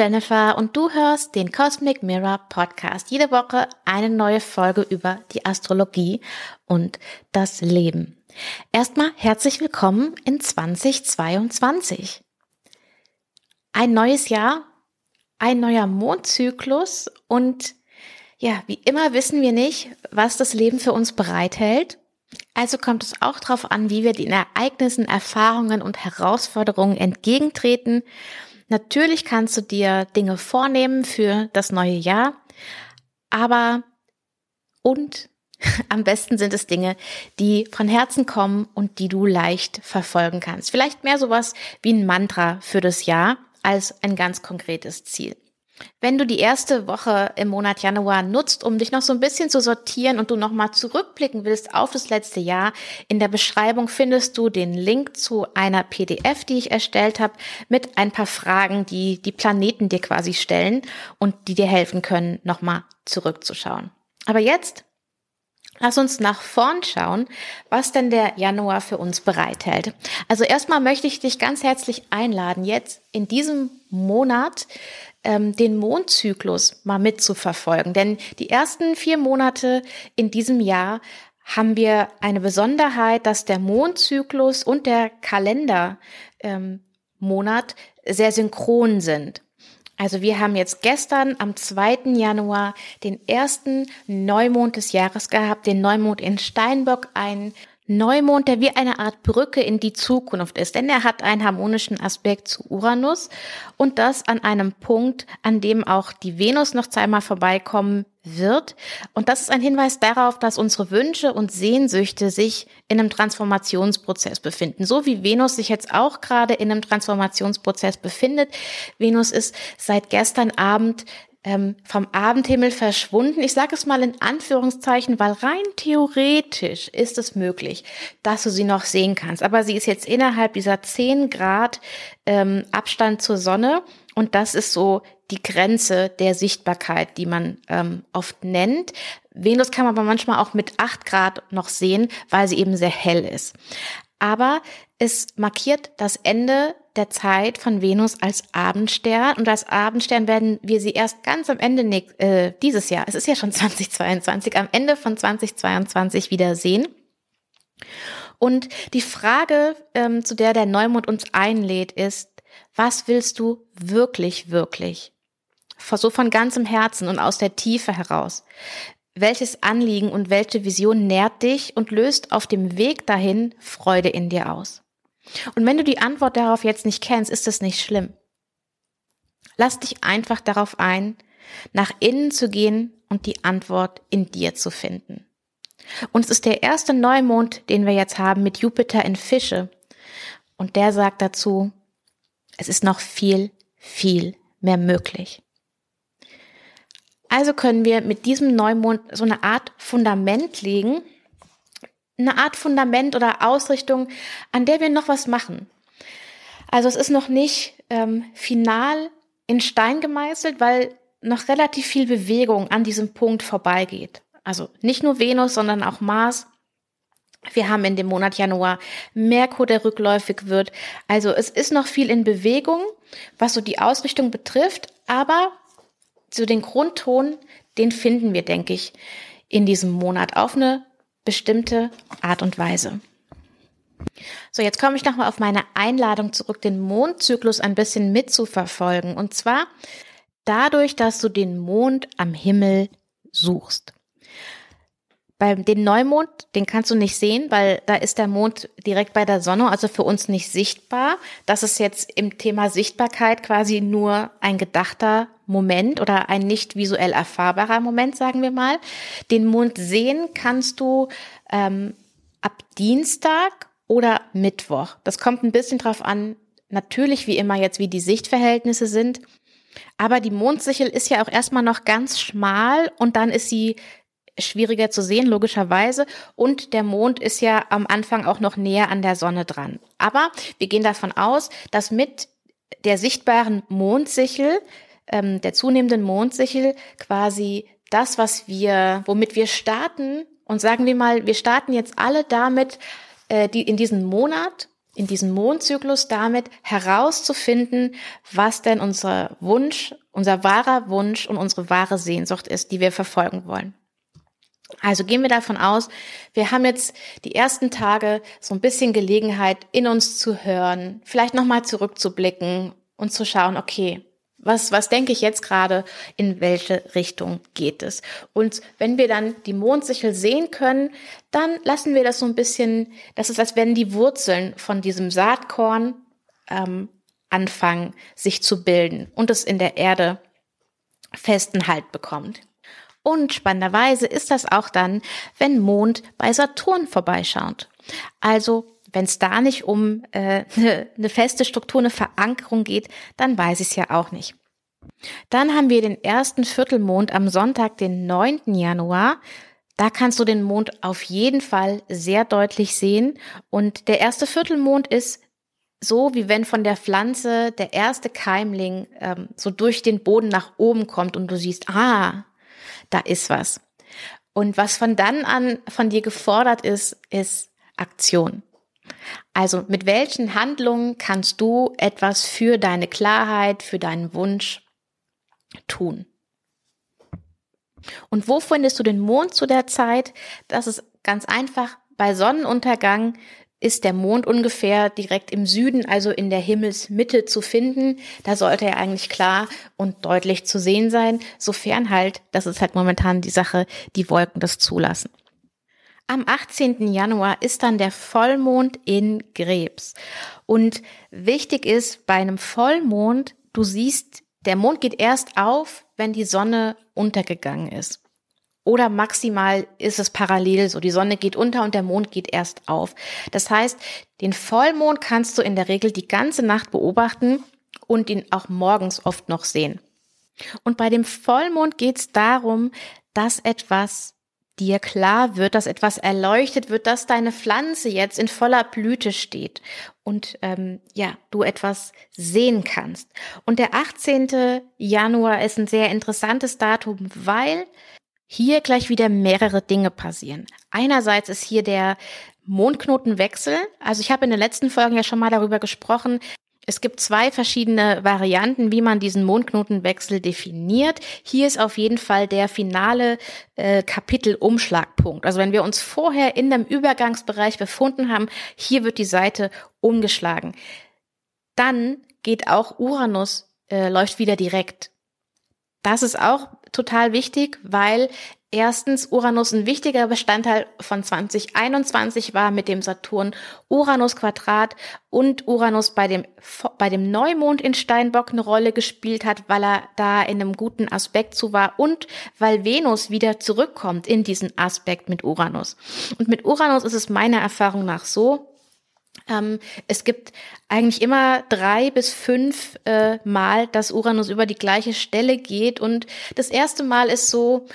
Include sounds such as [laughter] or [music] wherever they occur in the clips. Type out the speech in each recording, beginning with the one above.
Jennifer und du hörst den Cosmic Mirror Podcast. Jede Woche eine neue Folge über die Astrologie und das Leben. Erstmal herzlich willkommen in 2022. Ein neues Jahr, ein neuer Mondzyklus und ja, wie immer wissen wir nicht, was das Leben für uns bereithält. Also kommt es auch darauf an, wie wir den Ereignissen, Erfahrungen und Herausforderungen entgegentreten. Natürlich kannst du dir Dinge vornehmen für das neue Jahr, aber und [laughs] am besten sind es Dinge, die von Herzen kommen und die du leicht verfolgen kannst. Vielleicht mehr sowas wie ein Mantra für das Jahr als ein ganz konkretes Ziel. Wenn du die erste Woche im Monat Januar nutzt, um dich noch so ein bisschen zu sortieren und du nochmal zurückblicken willst auf das letzte Jahr, in der Beschreibung findest du den Link zu einer PDF, die ich erstellt habe, mit ein paar Fragen, die die Planeten dir quasi stellen und die dir helfen können, nochmal zurückzuschauen. Aber jetzt Lass uns nach vorn schauen, was denn der Januar für uns bereithält. Also erstmal möchte ich dich ganz herzlich einladen, jetzt in diesem Monat ähm, den Mondzyklus mal mitzuverfolgen. Denn die ersten vier Monate in diesem Jahr haben wir eine Besonderheit, dass der Mondzyklus und der Kalendermonat ähm, sehr synchron sind. Also wir haben jetzt gestern am 2. Januar den ersten Neumond des Jahres gehabt, den Neumond in Steinbock, ein Neumond, der wie eine Art Brücke in die Zukunft ist, denn er hat einen harmonischen Aspekt zu Uranus und das an einem Punkt, an dem auch die Venus noch zweimal vorbeikommen wird. Und das ist ein Hinweis darauf, dass unsere Wünsche und Sehnsüchte sich in einem Transformationsprozess befinden. So wie Venus sich jetzt auch gerade in einem Transformationsprozess befindet. Venus ist seit gestern Abend ähm, vom Abendhimmel verschwunden. Ich sage es mal in Anführungszeichen, weil rein theoretisch ist es möglich, dass du sie noch sehen kannst. Aber sie ist jetzt innerhalb dieser 10 Grad ähm, Abstand zur Sonne und das ist so die Grenze der Sichtbarkeit, die man ähm, oft nennt. Venus kann man aber manchmal auch mit 8 Grad noch sehen, weil sie eben sehr hell ist. Aber es markiert das Ende der Zeit von Venus als Abendstern und als Abendstern werden wir sie erst ganz am Ende äh, dieses Jahr, es ist ja schon [laughs] 2022, am Ende von 2022 wieder sehen. Und die Frage, ähm, zu der der Neumond uns einlädt, ist, was willst du wirklich, wirklich? So von ganzem Herzen und aus der Tiefe heraus. Welches Anliegen und welche Vision nährt dich und löst auf dem Weg dahin Freude in dir aus? Und wenn du die Antwort darauf jetzt nicht kennst, ist das nicht schlimm. Lass dich einfach darauf ein, nach innen zu gehen und die Antwort in dir zu finden. Und es ist der erste Neumond, den wir jetzt haben mit Jupiter in Fische. Und der sagt dazu, es ist noch viel, viel mehr möglich. Also können wir mit diesem Neumond so eine Art Fundament legen, eine Art Fundament oder Ausrichtung, an der wir noch was machen. Also es ist noch nicht ähm, final in Stein gemeißelt, weil noch relativ viel Bewegung an diesem Punkt vorbeigeht. Also nicht nur Venus, sondern auch Mars. Wir haben in dem Monat Januar Merkur, der rückläufig wird. Also es ist noch viel in Bewegung, was so die Ausrichtung betrifft, aber so den Grundton, den finden wir, denke ich, in diesem Monat auf eine bestimmte Art und Weise. So, jetzt komme ich nochmal auf meine Einladung zurück, den Mondzyklus ein bisschen mitzuverfolgen. Und zwar dadurch, dass du den Mond am Himmel suchst. Beim den Neumond, den kannst du nicht sehen, weil da ist der Mond direkt bei der Sonne, also für uns nicht sichtbar. Das ist jetzt im Thema Sichtbarkeit quasi nur ein gedachter Moment oder ein nicht visuell erfahrbarer Moment, sagen wir mal. Den Mond sehen kannst du ähm, ab Dienstag oder Mittwoch. Das kommt ein bisschen drauf an, natürlich wie immer jetzt, wie die Sichtverhältnisse sind. Aber die Mondsichel ist ja auch erstmal noch ganz schmal und dann ist sie schwieriger zu sehen, logischerweise. Und der Mond ist ja am Anfang auch noch näher an der Sonne dran. Aber wir gehen davon aus, dass mit der sichtbaren Mondsichel, ähm, der zunehmenden Mondsichel, quasi das, was wir, womit wir starten, und sagen wir mal, wir starten jetzt alle damit, äh, die in diesen Monat in diesem Mondzyklus damit herauszufinden, was denn unser Wunsch, unser wahrer Wunsch und unsere wahre Sehnsucht ist, die wir verfolgen wollen. Also gehen wir davon aus, wir haben jetzt die ersten Tage so ein bisschen Gelegenheit, in uns zu hören, vielleicht nochmal zurückzublicken und zu schauen, okay, was, was denke ich jetzt gerade, in welche Richtung geht es? Und wenn wir dann die Mondsichel sehen können, dann lassen wir das so ein bisschen, das ist, als wenn die Wurzeln von diesem Saatkorn ähm, anfangen, sich zu bilden und es in der Erde festen Halt bekommt. Und spannenderweise ist das auch dann, wenn Mond bei Saturn vorbeischaut. Also wenn es da nicht um äh, [laughs] eine, feste Struktur, eine Verankerung geht, dann weiß ich es ja auch nicht. Dann haben wir den ersten Viertelmond am Sonntag, den 9. Januar. Da kannst du den Mond auf jeden Fall sehr deutlich sehen. Und der erste Viertelmond ist so, wie wenn von der Pflanze der erste Keimling ähm, so durch den Boden nach oben kommt und du siehst, ah, da ist was. Und was von dann an von dir gefordert ist, ist Aktion. Also mit welchen Handlungen kannst du etwas für deine Klarheit, für deinen Wunsch tun? Und wo findest du den Mond zu der Zeit? Das ist ganz einfach. Bei Sonnenuntergang ist der Mond ungefähr direkt im Süden, also in der Himmelsmitte zu finden. Da sollte er eigentlich klar und deutlich zu sehen sein, sofern halt, das ist halt momentan die Sache, die Wolken das zulassen. Am 18. Januar ist dann der Vollmond in Krebs. Und wichtig ist bei einem Vollmond, du siehst, der Mond geht erst auf, wenn die Sonne untergegangen ist. Oder maximal ist es parallel so. Die Sonne geht unter und der Mond geht erst auf. Das heißt, den Vollmond kannst du in der Regel die ganze Nacht beobachten und ihn auch morgens oft noch sehen. Und bei dem Vollmond geht es darum, dass etwas dir klar wird, dass etwas erleuchtet wird, dass deine Pflanze jetzt in voller Blüte steht und ähm, ja, du etwas sehen kannst. Und der 18. Januar ist ein sehr interessantes Datum, weil hier gleich wieder mehrere Dinge passieren. Einerseits ist hier der Mondknotenwechsel. Also ich habe in den letzten Folgen ja schon mal darüber gesprochen, es gibt zwei verschiedene Varianten, wie man diesen Mondknotenwechsel definiert. Hier ist auf jeden Fall der finale äh, Kapitelumschlagpunkt. Also wenn wir uns vorher in dem Übergangsbereich befunden haben, hier wird die Seite umgeschlagen. Dann geht auch Uranus, äh, läuft wieder direkt. Das ist auch total wichtig, weil Erstens, Uranus ein wichtiger Bestandteil von 2021 war mit dem Saturn-Uranus-Quadrat und Uranus bei dem, bei dem Neumond in Steinbock eine Rolle gespielt hat, weil er da in einem guten Aspekt zu war und weil Venus wieder zurückkommt in diesen Aspekt mit Uranus. Und mit Uranus ist es meiner Erfahrung nach so, ähm, es gibt eigentlich immer drei bis fünf äh, Mal, dass Uranus über die gleiche Stelle geht. Und das erste Mal ist so,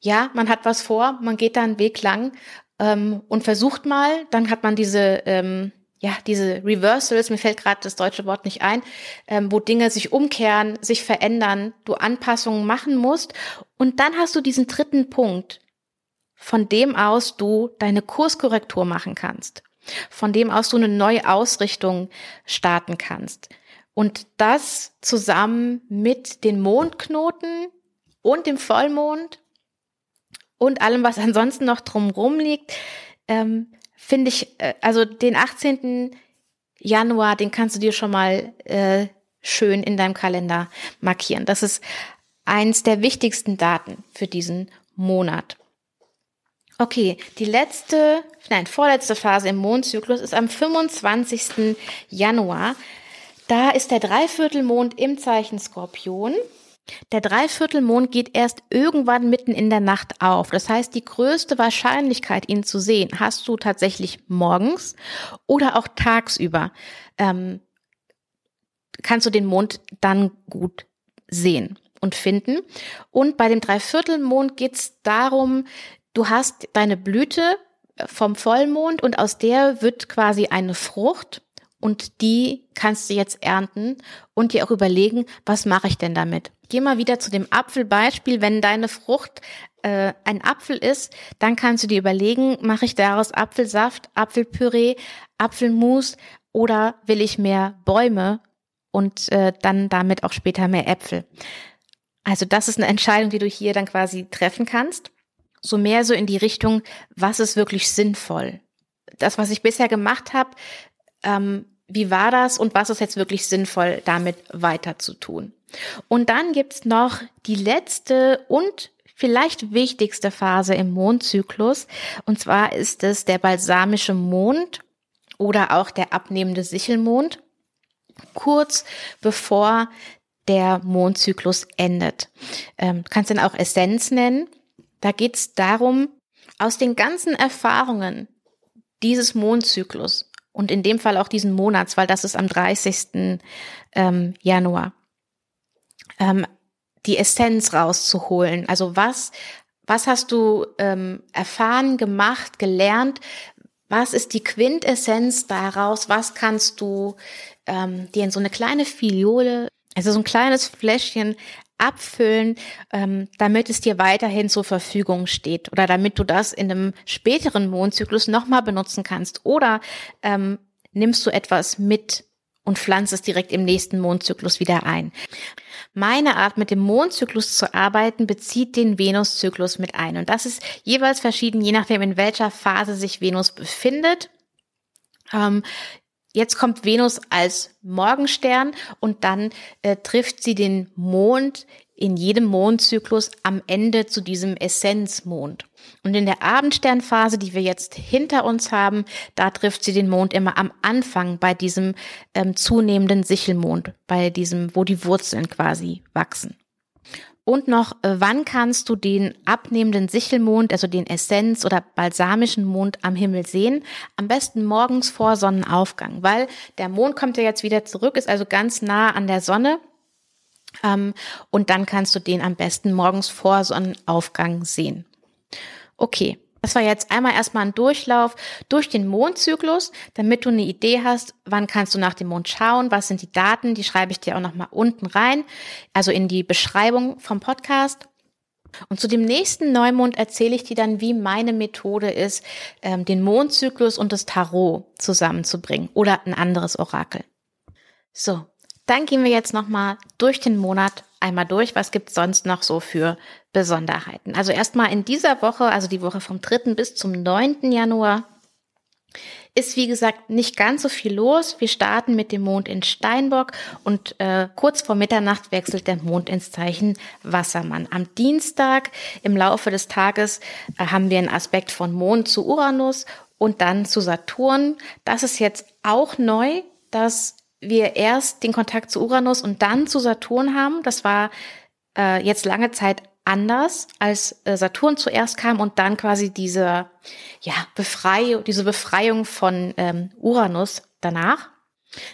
ja, man hat was vor, man geht da einen Weg lang ähm, und versucht mal, dann hat man diese, ähm, ja, diese Reversals, mir fällt gerade das deutsche Wort nicht ein, ähm, wo Dinge sich umkehren, sich verändern, du Anpassungen machen musst. Und dann hast du diesen dritten Punkt, von dem aus du deine Kurskorrektur machen kannst, von dem aus du eine neue Ausrichtung starten kannst. Und das zusammen mit den Mondknoten und dem Vollmond und allem, was ansonsten noch drumrum liegt, ähm, finde ich, äh, also den 18. Januar, den kannst du dir schon mal äh, schön in deinem Kalender markieren. Das ist eins der wichtigsten Daten für diesen Monat. Okay, die letzte, nein, vorletzte Phase im Mondzyklus ist am 25. Januar. Da ist der Dreiviertelmond im Zeichen Skorpion. Der Dreiviertelmond geht erst irgendwann mitten in der Nacht auf. Das heißt, die größte Wahrscheinlichkeit, ihn zu sehen, hast du tatsächlich morgens oder auch tagsüber. Ähm, kannst du den Mond dann gut sehen und finden. Und bei dem Dreiviertelmond geht es darum, du hast deine Blüte vom Vollmond und aus der wird quasi eine Frucht und die kannst du jetzt ernten und dir auch überlegen, was mache ich denn damit? Geh mal wieder zu dem Apfelbeispiel. Wenn deine Frucht äh, ein Apfel ist, dann kannst du dir überlegen, mache ich daraus Apfelsaft, Apfelpüree, Apfelmus oder will ich mehr Bäume und äh, dann damit auch später mehr Äpfel? Also das ist eine Entscheidung, die du hier dann quasi treffen kannst. So mehr so in die Richtung, was ist wirklich sinnvoll? Das, was ich bisher gemacht habe, ähm, wie war das und was ist jetzt wirklich sinnvoll, damit weiter zu tun? Und dann gibt's noch die letzte und vielleicht wichtigste Phase im Mondzyklus. Und zwar ist es der balsamische Mond oder auch der abnehmende Sichelmond, kurz bevor der Mondzyklus endet. Ähm, kannst ihn auch Essenz nennen. Da geht es darum, aus den ganzen Erfahrungen dieses Mondzyklus und in dem Fall auch diesen Monats, weil das ist am 30. Ähm, Januar, ähm, die Essenz rauszuholen. Also was, was hast du ähm, erfahren, gemacht, gelernt? Was ist die Quintessenz daraus? Was kannst du dir in so eine kleine Filiole, also so ein kleines Fläschchen abfüllen, ähm, damit es dir weiterhin zur Verfügung steht oder damit du das in einem späteren Mondzyklus nochmal benutzen kannst oder ähm, nimmst du etwas mit und pflanzt es direkt im nächsten Mondzyklus wieder ein. Meine Art, mit dem Mondzyklus zu arbeiten, bezieht den Venuszyklus mit ein. Und das ist jeweils verschieden, je nachdem, in welcher Phase sich Venus befindet. Ähm, jetzt kommt Venus als Morgenstern und dann äh, trifft sie den Mond in jedem Mondzyklus am Ende zu diesem Essenzmond. Und in der Abendsternphase, die wir jetzt hinter uns haben, da trifft sie den Mond immer am Anfang bei diesem ähm, zunehmenden Sichelmond, bei diesem, wo die Wurzeln quasi wachsen. Und noch, äh, wann kannst du den abnehmenden Sichelmond, also den Essenz- oder balsamischen Mond am Himmel sehen? Am besten morgens vor Sonnenaufgang, weil der Mond kommt ja jetzt wieder zurück, ist also ganz nah an der Sonne ähm, und dann kannst du den am besten morgens vor Sonnenaufgang sehen. Okay. Das war jetzt einmal erstmal ein Durchlauf durch den Mondzyklus, damit du eine Idee hast, wann kannst du nach dem Mond schauen, was sind die Daten, die schreibe ich dir auch nochmal unten rein, also in die Beschreibung vom Podcast. Und zu dem nächsten Neumond erzähle ich dir dann, wie meine Methode ist, ähm, den Mondzyklus und das Tarot zusammenzubringen oder ein anderes Orakel. So, dann gehen wir jetzt nochmal durch den Monat einmal durch. Was gibt's sonst noch so für Besonderheiten? Also erstmal in dieser Woche, also die Woche vom 3. bis zum 9. Januar, ist wie gesagt nicht ganz so viel los. Wir starten mit dem Mond in Steinbock und äh, kurz vor Mitternacht wechselt der Mond ins Zeichen Wassermann. Am Dienstag im Laufe des Tages äh, haben wir einen Aspekt von Mond zu Uranus und dann zu Saturn. Das ist jetzt auch neu, dass wir erst den Kontakt zu Uranus und dann zu Saturn haben. Das war äh, jetzt lange Zeit anders, als äh, Saturn zuerst kam und dann quasi diese ja Befreiung, diese Befreiung von ähm, Uranus danach.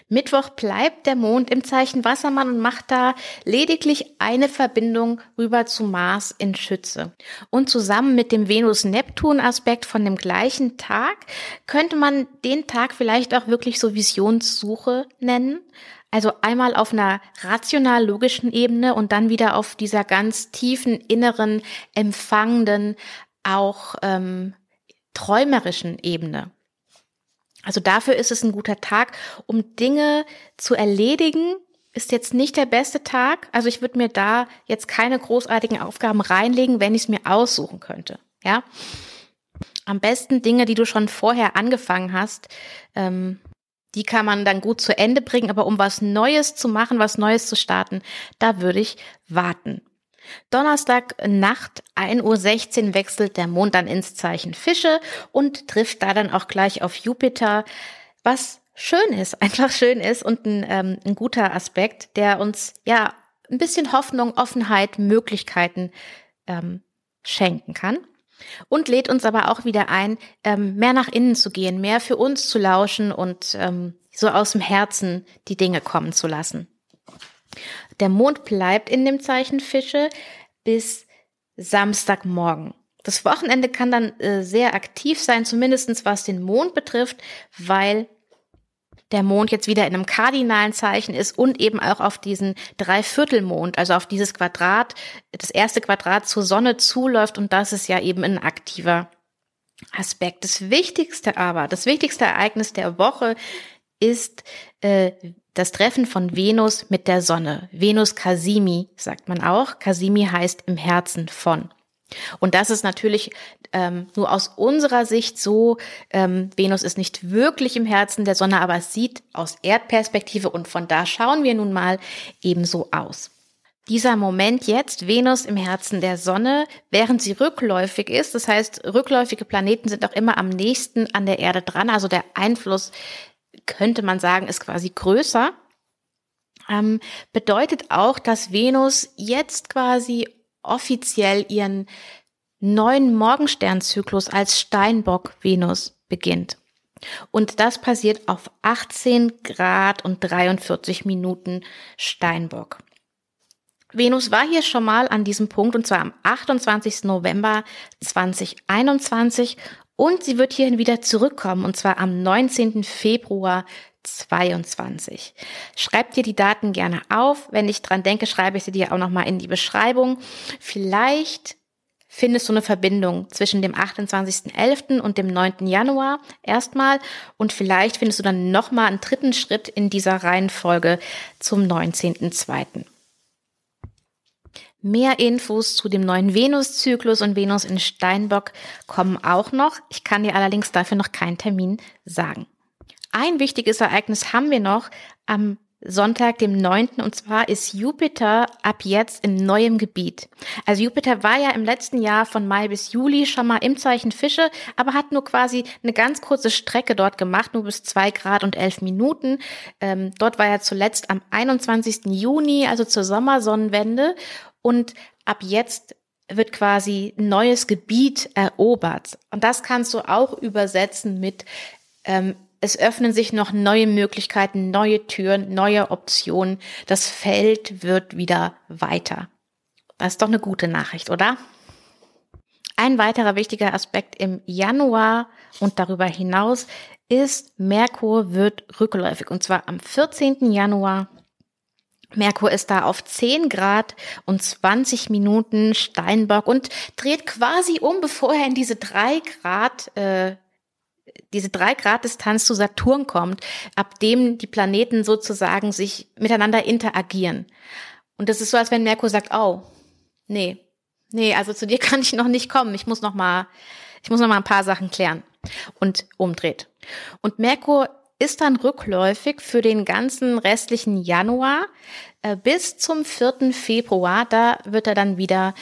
Mittwoch bleibt der Mond im Zeichen Wassermann und macht da lediglich eine Verbindung rüber zu Mars in Schütze. Und zusammen mit dem Venus-Neptun-Aspekt von dem gleichen Tag könnte man den Tag vielleicht auch wirklich so Visionssuche nennen. Also einmal auf einer rational-logischen Ebene und dann wieder auf dieser ganz tiefen, inneren, empfangenden, auch ähm, träumerischen Ebene. Also dafür ist es ein guter Tag, um Dinge zu erledigen. Ist jetzt nicht der beste Tag. Also ich würde mir da jetzt keine großartigen Aufgaben reinlegen, wenn ich es mir aussuchen könnte. Ja. Am besten Dinge, die du schon vorher angefangen hast, ähm, die kann man dann gut zu Ende bringen. Aber um was Neues zu machen, was Neues zu starten, da würde ich warten. Donnerstag Nacht 1.16 Uhr wechselt der Mond dann ins Zeichen Fische und trifft da dann auch gleich auf Jupiter, was schön ist, [laughs] einfach schön ist und ein, ähm, ein guter Aspekt, der uns ja ein bisschen Hoffnung, Offenheit, Möglichkeiten ähm, schenken kann. Und lädt uns aber auch wieder ein, ähm, mehr nach innen zu gehen, mehr für uns zu lauschen und ähm, so aus dem Herzen die Dinge kommen zu lassen. Der Mond bleibt in dem Zeichen Fische bis Samstagmorgen. Das Wochenende kann dann äh, sehr aktiv sein, zumindestens was den Mond betrifft, weil der Mond jetzt wieder in einem kardinalen Zeichen ist und eben auch auf diesen Dreiviertelmond, also auf dieses Quadrat, das erste Quadrat zur Sonne zuläuft und das ist ja eben ein aktiver Aspekt. Das Wichtigste aber, das wichtigste Ereignis der Woche ist äh, das Treffen von Venus mit der Sonne. Venus Casimi sagt man auch. Casimi heißt im Herzen von. Und das ist natürlich ähm, nur aus unserer Sicht so, ähm, Venus ist nicht wirklich im Herzen der Sonne, aber es sieht aus Erdperspektive und von da schauen wir nun mal ebenso aus. Dieser Moment jetzt, Venus im Herzen der Sonne, während sie rückläufig ist, das heißt, rückläufige Planeten sind auch immer am nächsten an der Erde dran, also der Einfluss, könnte man sagen, ist quasi größer, ähm, bedeutet auch, dass Venus jetzt quasi offiziell ihren neuen Morgensternzyklus als Steinbock-Venus beginnt. Und das passiert auf 18 Grad und 43 Minuten Steinbock. Venus war hier schon mal an diesem Punkt und zwar am 28. November 2021 und sie wird hierhin wieder zurückkommen und zwar am 19. Februar 22. Schreib dir die Daten gerne auf. Wenn ich dran denke, schreibe ich sie dir auch nochmal in die Beschreibung. Vielleicht findest du eine Verbindung zwischen dem 28.11. und dem 9. Januar erstmal und vielleicht findest du dann nochmal einen dritten Schritt in dieser Reihenfolge zum 19.2. Mehr Infos zu dem neuen Venuszyklus und Venus in Steinbock kommen auch noch. Ich kann dir allerdings dafür noch keinen Termin sagen. Ein wichtiges Ereignis haben wir noch am Sonntag, dem 9. Und zwar ist Jupiter ab jetzt in neuem Gebiet. Also Jupiter war ja im letzten Jahr von Mai bis Juli schon mal im Zeichen Fische, aber hat nur quasi eine ganz kurze Strecke dort gemacht, nur bis zwei Grad und elf Minuten. Ähm, dort war er zuletzt am 21. Juni, also zur Sommersonnenwende. Und ab jetzt wird quasi neues Gebiet erobert. Und das kannst du auch übersetzen mit ähm, es öffnen sich noch neue Möglichkeiten, neue Türen, neue Optionen. Das Feld wird wieder weiter. Das ist doch eine gute Nachricht, oder? Ein weiterer wichtiger Aspekt im Januar und darüber hinaus ist, Merkur wird rückläufig. Und zwar am 14. Januar. Merkur ist da auf 10 Grad und 20 Minuten Steinbock und dreht quasi um, bevor er in diese 3 Grad äh, diese drei Grad Distanz zu Saturn kommt, ab dem die Planeten sozusagen sich miteinander interagieren. Und das ist so, als wenn Merkur sagt, oh, nee, nee, also zu dir [laughs] kann ich noch nicht kommen. Ich muss noch mal, ich muss noch mal ein paar Sachen klären und umdreht. Und Merkur ist dann rückläufig für den ganzen restlichen Januar äh, bis zum 4. Februar. Da wird er dann wieder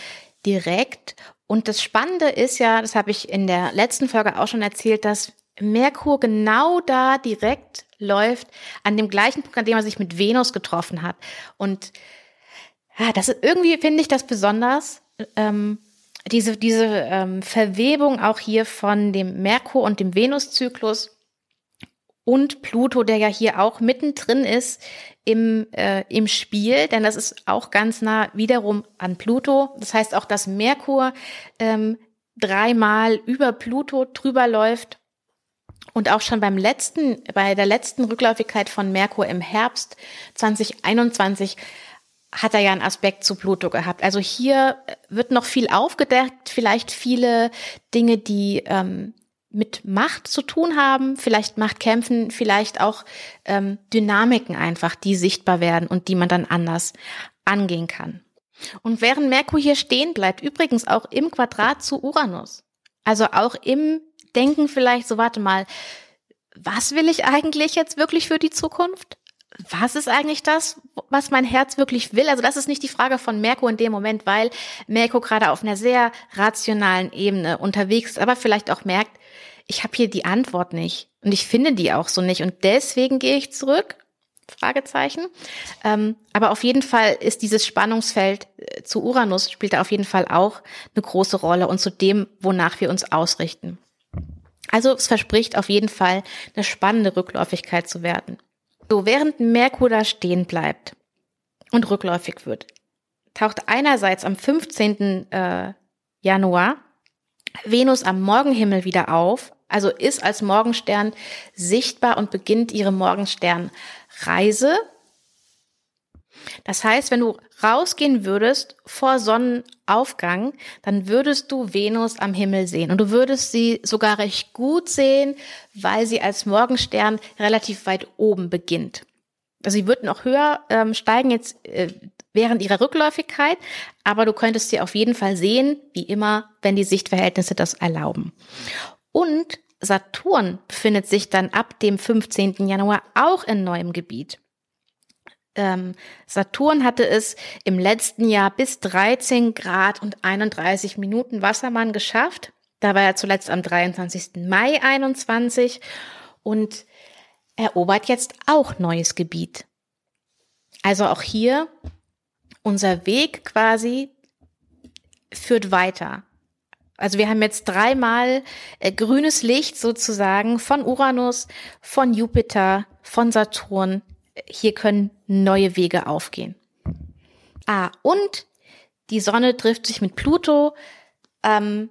direkt. Und das Spannende ist ja, das habe ich in der letzten Folge auch schon erzählt, dass Merkur genau da direkt läuft, an dem gleichen Punkt, an dem er sich mit Venus getroffen hat. Und ja, das ist irgendwie finde ich das besonders. Ähm, diese diese ähm, Verwebung auch hier von dem Merkur und dem Venuszyklus und Pluto, der ja hier auch mittendrin ist im, äh, im Spiel, denn das ist auch ganz nah wiederum an Pluto. Das heißt auch, dass Merkur ähm, dreimal über Pluto drüber läuft und auch schon beim letzten, bei der letzten Rückläufigkeit von Merkur im Herbst 2021 hat er ja einen Aspekt zu Pluto gehabt. Also hier wird noch viel aufgedeckt, vielleicht viele Dinge, die ähm, mit Macht zu tun haben, vielleicht Machtkämpfen, vielleicht auch ähm, Dynamiken einfach, die sichtbar werden und die man dann anders angehen kann. Und während Merkur hier stehen bleibt, übrigens auch im Quadrat zu Uranus, also auch im denken vielleicht so, warte mal, was will ich eigentlich jetzt wirklich für die Zukunft? Was ist eigentlich das, was mein Herz wirklich will? Also das ist nicht die Frage von Merkur in dem Moment, weil Merkur gerade auf einer sehr rationalen Ebene unterwegs ist, aber vielleicht auch merkt, ich habe hier die Antwort nicht und ich finde die auch so nicht und deswegen gehe ich zurück. Fragezeichen. Ähm, aber auf jeden Fall ist dieses Spannungsfeld äh, zu Uranus spielt da auf jeden Fall auch eine große Rolle und zu dem, wonach wir uns ausrichten. Also es verspricht auf jeden Fall eine spannende Rückläufigkeit zu werden. So, während Merkur da stehen bleibt und rückläufig wird, taucht einerseits am 15. Äh, Januar Venus am Morgenhimmel wieder auf, also ist als Morgenstern sichtbar und beginnt ihre Morgensternreise. Das heißt, wenn du rausgehen würdest vor Sonnenaufgang, dann würdest du Venus am Himmel sehen und du würdest sie sogar recht gut sehen, weil sie als Morgenstern relativ weit oben beginnt. Also sie wird noch höher ähm, steigen jetzt äh, während ihrer Rückläufigkeit, aber du könntest sie auf jeden Fall sehen, wie immer, wenn die Sichtverhältnisse das erlauben. Und Saturn befindet sich dann ab dem 15. Januar auch in neuem Gebiet. Ähm, Saturn hatte es im letzten Jahr bis 13 Grad und 31 Minuten Wassermann geschafft. Da war er zuletzt am 23. Mai 21 und erobert jetzt auch neues Gebiet. Also auch hier unser Weg quasi führt weiter. Also wir haben jetzt dreimal äh, grünes Licht sozusagen von Uranus, von Jupiter, von Saturn hier können neue Wege aufgehen. Ah, und die Sonne trifft sich mit Pluto. Ähm,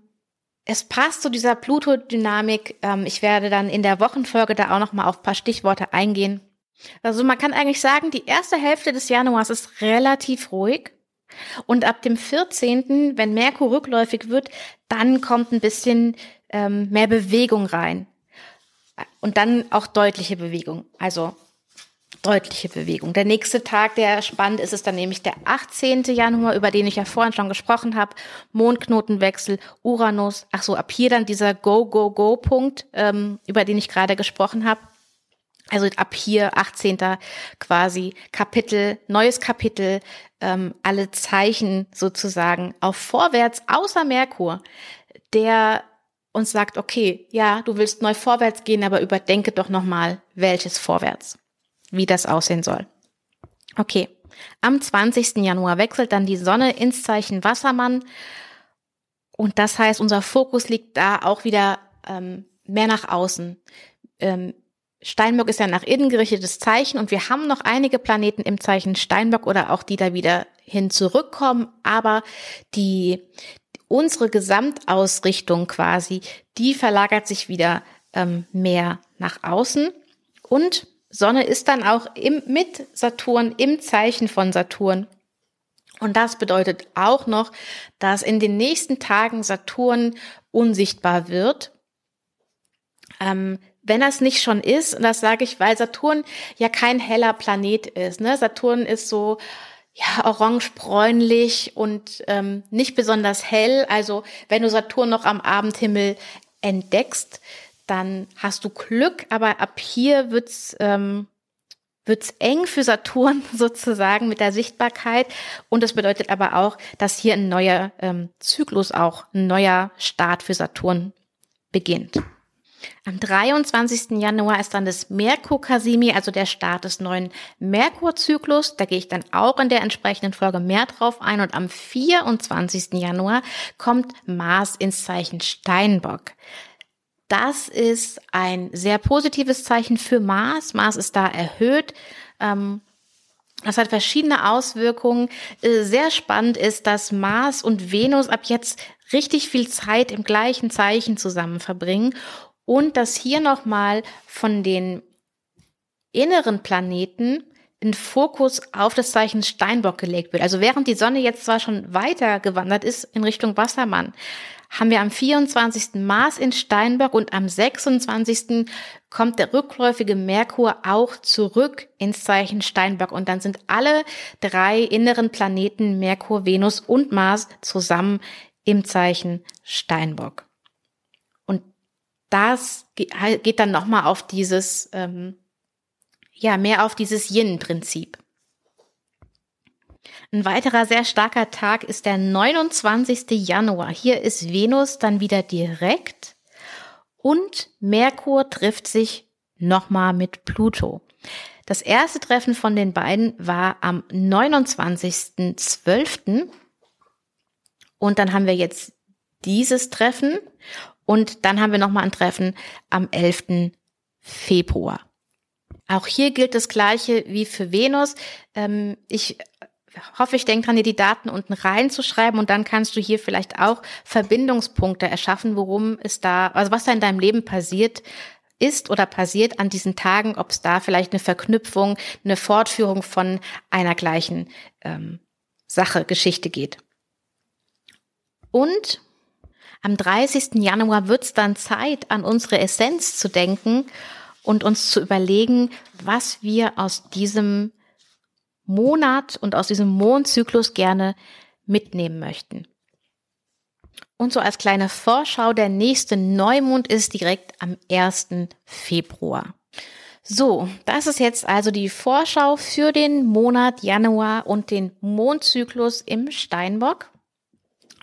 es passt zu dieser Pluto-Dynamik. Ähm, ich werde dann in der Wochenfolge da auch noch mal auf paar Stichworte eingehen. Also man kann eigentlich sagen, die erste Hälfte des Januars ist relativ ruhig. Und ab dem 14., wenn Merkur rückläufig wird, dann kommt ein bisschen ähm, mehr Bewegung rein. Und dann auch deutliche Bewegung. Also deutliche Bewegung. Der nächste Tag, der spannend ist, ist dann nämlich der 18. Januar, über den ich ja vorhin schon gesprochen habe. Mondknotenwechsel, Uranus. Ach so, ab hier dann dieser Go-Go-Go-Punkt, ähm, über den ich gerade gesprochen habe. Also ab hier 18. quasi Kapitel, neues Kapitel, ähm, alle Zeichen sozusagen auf vorwärts, außer Merkur, der uns sagt, okay, ja, du willst neu vorwärts gehen, aber überdenke doch nochmal, welches vorwärts wie das aussehen soll. Okay, am 20. Januar wechselt dann die Sonne ins Zeichen Wassermann und das heißt, unser Fokus liegt da auch wieder ähm, mehr nach außen. Ähm, Steinbock ist ja nach innen gerichtetes Zeichen und wir haben noch einige Planeten im Zeichen Steinbock oder auch die da wieder hin zurückkommen, aber die unsere Gesamtausrichtung quasi, die verlagert sich wieder ähm, mehr nach außen und Sonne ist dann auch im, mit Saturn im Zeichen von Saturn. Und das bedeutet auch noch, dass in den nächsten Tagen Saturn unsichtbar wird. Ähm, wenn das nicht schon ist, und das sage ich, weil Saturn ja kein heller Planet ist. Ne? Saturn ist so ja orange-bräunlich und ähm, nicht besonders hell. Also wenn du Saturn noch am Abendhimmel entdeckst, dann hast du Glück, aber ab hier wird's ähm, wird's eng für Saturn [laughs] sozusagen mit der Sichtbarkeit. Und das bedeutet aber auch, dass hier ein neuer ähm, Zyklus auch, ein neuer Start für Saturn beginnt. Am 23. Januar ist dann das Merkur-Kasimi, also der Start des neuen Merkur-Zyklus. Da gehe ich dann auch in der entsprechenden Folge mehr drauf ein. Und am 24. Januar kommt Mars ins Zeichen Steinbock. Das ist ein sehr positives Zeichen für Mars. Mars ist da erhöht. Ähm, das hat verschiedene Auswirkungen. Äh, sehr spannend ist, dass Mars und Venus ab jetzt richtig viel Zeit im gleichen Zeichen zusammen verbringen und dass hier nochmal von den inneren Planeten ein Fokus auf das Zeichen Steinbock gelegt wird. Also während die Sonne jetzt zwar schon weiter gewandert ist in Richtung Wassermann, haben wir am 24. Mars in Steinbock und am 26. kommt der rückläufige Merkur auch zurück ins Zeichen Steinbock und dann sind alle drei inneren Planeten Merkur, Venus und Mars zusammen im Zeichen Steinbock. Das geht dann nochmal auf dieses, ähm, ja, mehr auf dieses Yin-Prinzip. Ein weiterer sehr starker Tag ist der 29. Januar. Hier ist Venus dann wieder direkt und Merkur trifft sich nochmal mit Pluto. Das erste Treffen von den beiden war am 29.12. Und dann haben wir jetzt dieses Treffen und dann haben wir nochmal ein Treffen am 11. Februar. Auch hier gilt das Gleiche wie für Venus. Ähm, ich hoffe, ich denke dran, dir die Daten unten reinzuschreiben und dann kannst du hier vielleicht auch Verbindungspunkte erschaffen, worum es da, also was da in deinem Leben passiert, ist oder passiert an diesen Tagen, ob es da vielleicht eine Verknüpfung, eine Fortführung von einer gleichen ähm, Sache, Geschichte geht. Und am 30. Januar wird es dann Zeit, an unsere Essenz zu denken und uns zu überlegen, was wir aus diesem Monat und aus diesem Mondzyklus gerne mitnehmen möchten. Und so als kleine Vorschau, der nächste Neumond ist direkt am 1. Februar. So, das ist jetzt also die Vorschau für den Monat Januar und den Mondzyklus im Steinbock.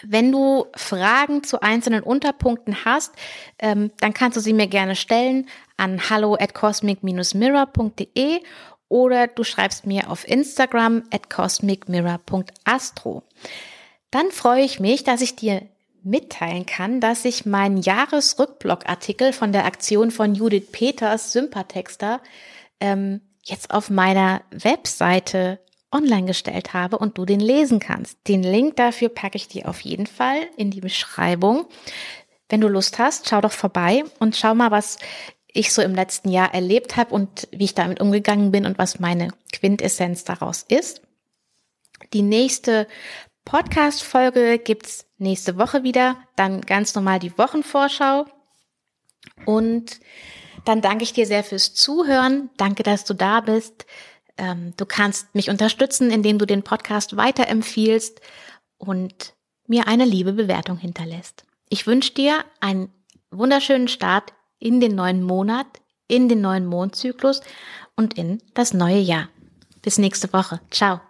Wenn du Fragen zu einzelnen Unterpunkten hast, ähm, dann kannst du sie mir gerne stellen an hallo at cosmic-mirror.de oder du schreibst mir auf Instagram at cosmicmirror.astro. Dann freue ich mich, dass ich dir mitteilen kann, dass ich meinen Jahresrückblogartikel von der Aktion von Judith Peters, Sympathexter, ähm, jetzt auf meiner Webseite online gestellt habe und du den lesen kannst. Den Link dafür packe ich dir auf jeden Fall in die Beschreibung. Wenn du Lust hast, schau doch vorbei und schau mal, was ich so im letzten Jahr erlebt habe und wie ich damit umgegangen bin und was meine Quintessenz daraus ist. Die nächste Podcast-Folge gibt's nächste Woche wieder. Dann ganz normal die Wochenvorschau. Und dann danke ich dir sehr fürs Zuhören. Danke, dass du da bist. Ähm, du kannst mich unterstützen, indem du den Podcast weiterempfiehlst und mir eine liebe Bewertung hinterlässt. Ich wünsche dir einen wunderschönen Start in den neuen Monat, in den neuen Mondzyklus und in das neue Jahr. Bis nächste Woche. Ciao.